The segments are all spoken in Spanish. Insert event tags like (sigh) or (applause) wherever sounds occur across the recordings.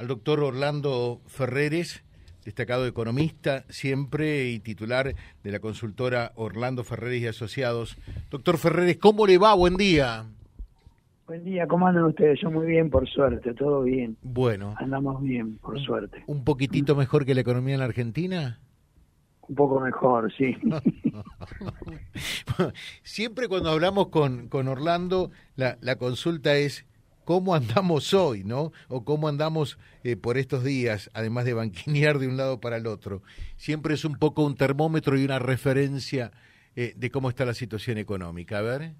al doctor Orlando Ferreres, destacado economista siempre y titular de la consultora Orlando Ferreres y Asociados. Doctor Ferreres, ¿cómo le va? Buen día. Buen día, ¿cómo andan ustedes? Yo muy bien, por suerte, todo bien. Bueno. Andamos bien, por suerte. ¿Un poquitito mejor que la economía en la Argentina? Un poco mejor, sí. (laughs) Siempre cuando hablamos con, con Orlando, la, la consulta es cómo andamos hoy, ¿no? O cómo andamos eh, por estos días, además de banquinear de un lado para el otro. Siempre es un poco un termómetro y una referencia eh, de cómo está la situación económica. A ver.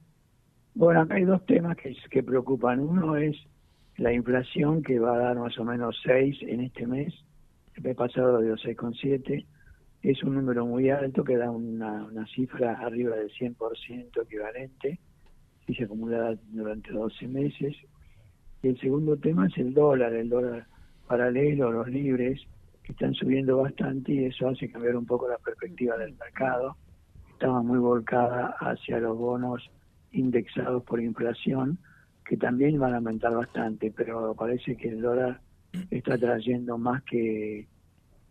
Bueno, acá hay dos temas que, preocupan. Uno es la inflación que va a dar más o menos 6 en este mes. El mes pasado dio 6,7. Es un número muy alto que da una, una cifra arriba del 100% equivalente y se acumula durante 12 meses. Y el segundo tema es el dólar, el dólar paralelo, los libres, que están subiendo bastante y eso hace cambiar un poco la perspectiva del mercado. Estaba muy volcada hacia los bonos indexados por inflación, que también van a aumentar bastante, pero parece que el dólar está trayendo más que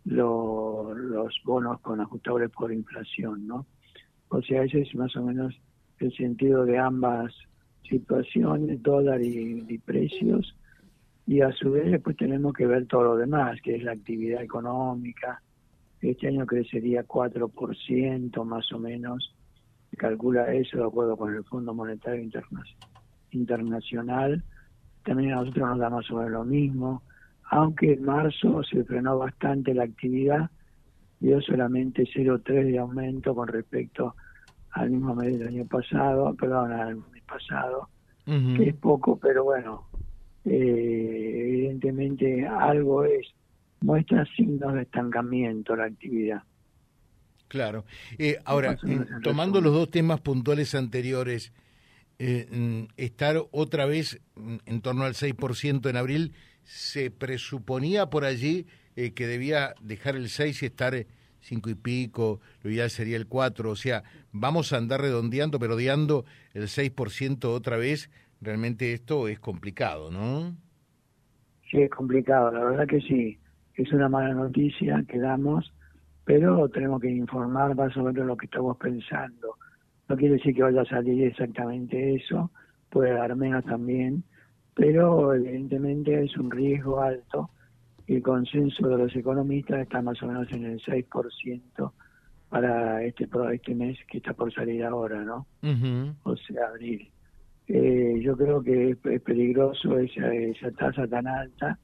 los bonos con ajustables por inflación, ¿no? O sea, ese es más o menos el sentido de ambas situaciones, dólar y, precios, y a su vez después tenemos que ver todo lo demás, que es la actividad económica. Este año crecería 4% más o menos, calcula eso de acuerdo con el Fondo Monetario Internacional. También a nosotros nos da más o menos lo mismo, aunque en marzo se frenó bastante la actividad, dio solamente 0,3 de aumento con respecto al mismo mes del año pasado, perdón, al pasado, que es poco, pero bueno, eh, evidentemente algo es, muestra signos de estancamiento la actividad. Claro. Eh, ahora, tomando los dos temas puntuales anteriores, eh, mm, estar otra vez en torno al 6% en abril, ¿se presuponía por allí que debía dejar el 6 y estar cinco y pico, lo ideal sería el cuatro, o sea, vamos a andar redondeando, pero odiando el 6% otra vez, realmente esto es complicado, ¿no? Sí, es complicado, la verdad que sí, es una mala noticia que damos, pero tenemos que informar más o menos lo que estamos pensando. No quiere decir que vaya a salir exactamente eso, puede dar menos también, pero evidentemente es un riesgo alto el consenso de los economistas está más o menos en el 6% para este este mes que está por salir ahora, ¿no? O sea, abril. Eh, yo creo que es, peligroso esa, esa tasa tan alta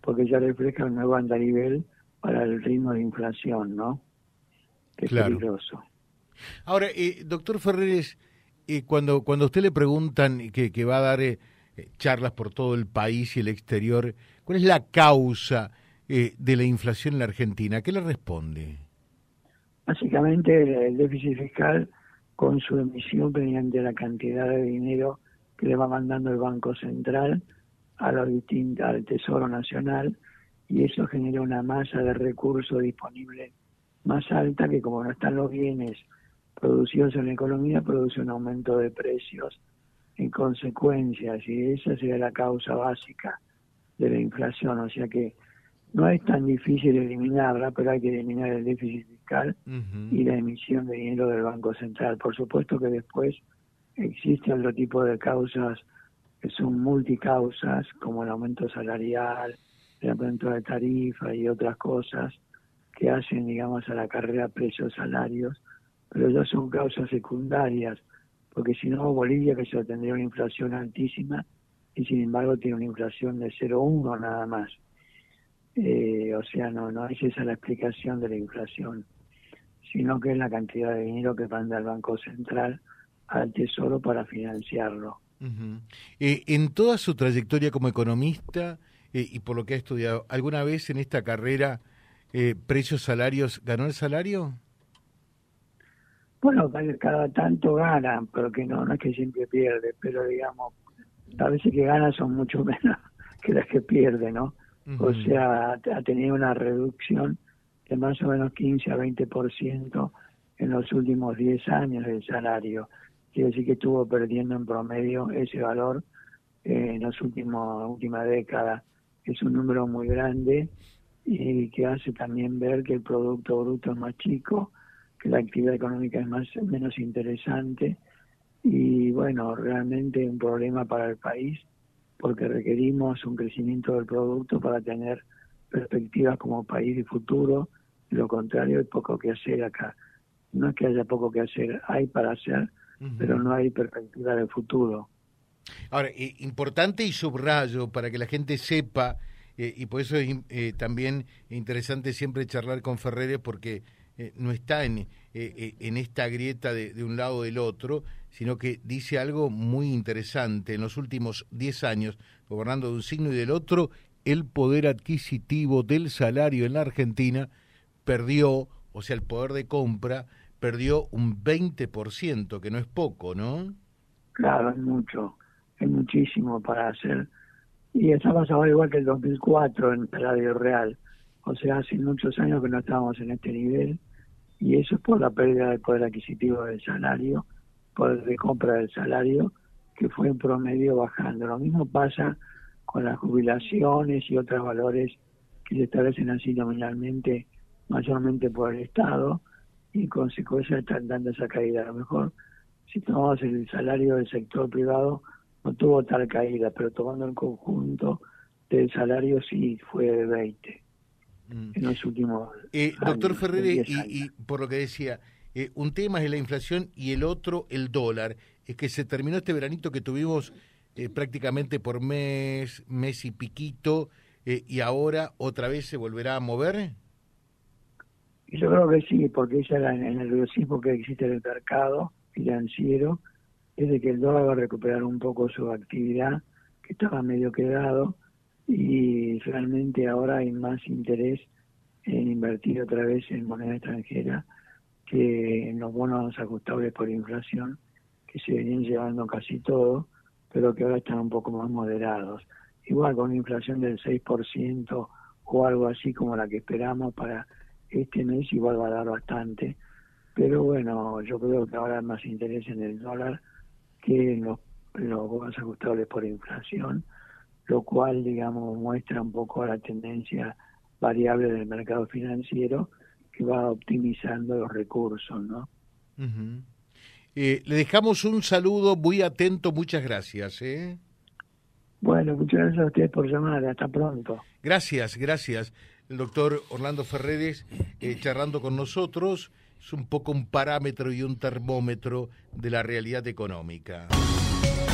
porque ya refleja un nuevo andarivel para el ritmo de inflación, ¿no? Que es peligroso. Ahora, eh, doctor Ferreres, eh, cuando, cuando a usted le preguntan que, que va a dar eh, charlas por todo el país y el exterior, ¿Cuál es la causa eh, de la inflación en la Argentina? ¿Qué le responde? Básicamente el déficit fiscal con su emisión mediante la cantidad de dinero que le va mandando el Banco Central a al Tesoro Nacional y eso genera una masa de recursos disponibles más alta que como no están los bienes producidos en la economía produce un aumento de precios en consecuencia y esa sería la causa básica de la inflación, o sea que no es tan difícil eliminarla, pero hay que eliminar el déficit fiscal y la emisión de dinero del Banco Central. Por supuesto que después existen otro tipo de causas que son multicausas, como el aumento salarial, el aumento de tarifa y otras cosas que hacen, digamos, a la carrera precios-salarios, pero ya son causas secundarias, porque si no, Bolivia, que se tendría una inflación altísima, y sin embargo tiene una inflación de 0,1 nada más. Eh, o sea, no, no es esa la explicación de la inflación, sino que es la cantidad de dinero que manda el Banco Central al Tesoro para financiarlo. Eh, en toda su trayectoria como economista eh, y por lo que ha estudiado, ¿alguna vez en esta carrera precios, salarios, ganó el salario? Bueno, cada tanto gana, pero que no, no es que siempre pierde, pero digamos, a veces que gana son mucho (laughs) menos que las que pierde, ¿no? O sea, ha tenido una reducción de más o menos 15 a 20% en los últimos 10 años del salario. Quiere decir que estuvo perdiendo en promedio ese valor en las últimas última década. es un número muy grande y que hace también ver que el Producto Bruto es más chico, que la actividad económica es más menos interesante y bueno, realmente un problema para el país porque requerimos un crecimiento del producto para tener perspectivas como país de futuro, de lo contrario hay poco que hacer acá. No es que haya poco que hacer, hay para hacer, pero no hay perspectiva de futuro. Ahora, eh, importante y subrayo para que la gente sepa, eh, y por eso es eh, también interesante siempre charlar con Ferreres porque no está en, en esta grieta de, de, un lado o del otro, sino que dice algo muy interesante. En los últimos 10 años, gobernando de un signo y del otro, el poder adquisitivo del salario en la Argentina perdió, o sea, el poder de compra perdió un 20%, que no es poco, ¿no? Claro, es mucho, es muchísimo para hacer. Y estamos ahora igual que el 2004 en salario real. O sea, hace muchos años que no estábamos en este nivel y eso es por la pérdida del poder adquisitivo del salario, poder de compra del salario, que fue en promedio bajando. Lo mismo pasa con las jubilaciones y otros valores que se establecen así nominalmente, mayormente por el Estado, y en consecuencia están dando esa caída. A lo mejor, si tomamos el salario del sector privado, no tuvo tal caída, pero tomando el conjunto del salario sí fue de 20 mm. En los últimos eh, Doctor Ferrer, y, por lo que decía, eh, un tema es la inflación y el otro el dólar. Es que se terminó este veranito que tuvimos eh, prácticamente por mes, mes y piquito, eh, y ahora otra vez se volverá a mover? Yo creo que sí, porque esa era el nerviosismo que existe en el mercado financiero, es de que el dólar va a recuperar un poco su actividad, que estaba medio quedado, y realmente ahora hay más interés en invertir otra vez en moneda extranjera que en los bonos ajustables por inflación, que se venían llevando casi todo, pero que ahora están un poco más moderados. Igual con una inflación del 6% o algo así como la que esperamos para este mes, igual va a dar bastante. Pero bueno, yo creo que ahora hay más interés en el dólar que en los, los bonos ajustables por inflación, lo cual, digamos, muestra un poco la tendencia variable del mercado financiero que va optimizando los recursos, ¿no? Eh, le dejamos un saludo muy atento, muchas gracias. ¿eh? Bueno, muchas gracias a ustedes por llamar, hasta pronto. Gracias, gracias. El doctor Orlando Ferreres eh, charlando con nosotros es un poco un parámetro y un termómetro de la realidad económica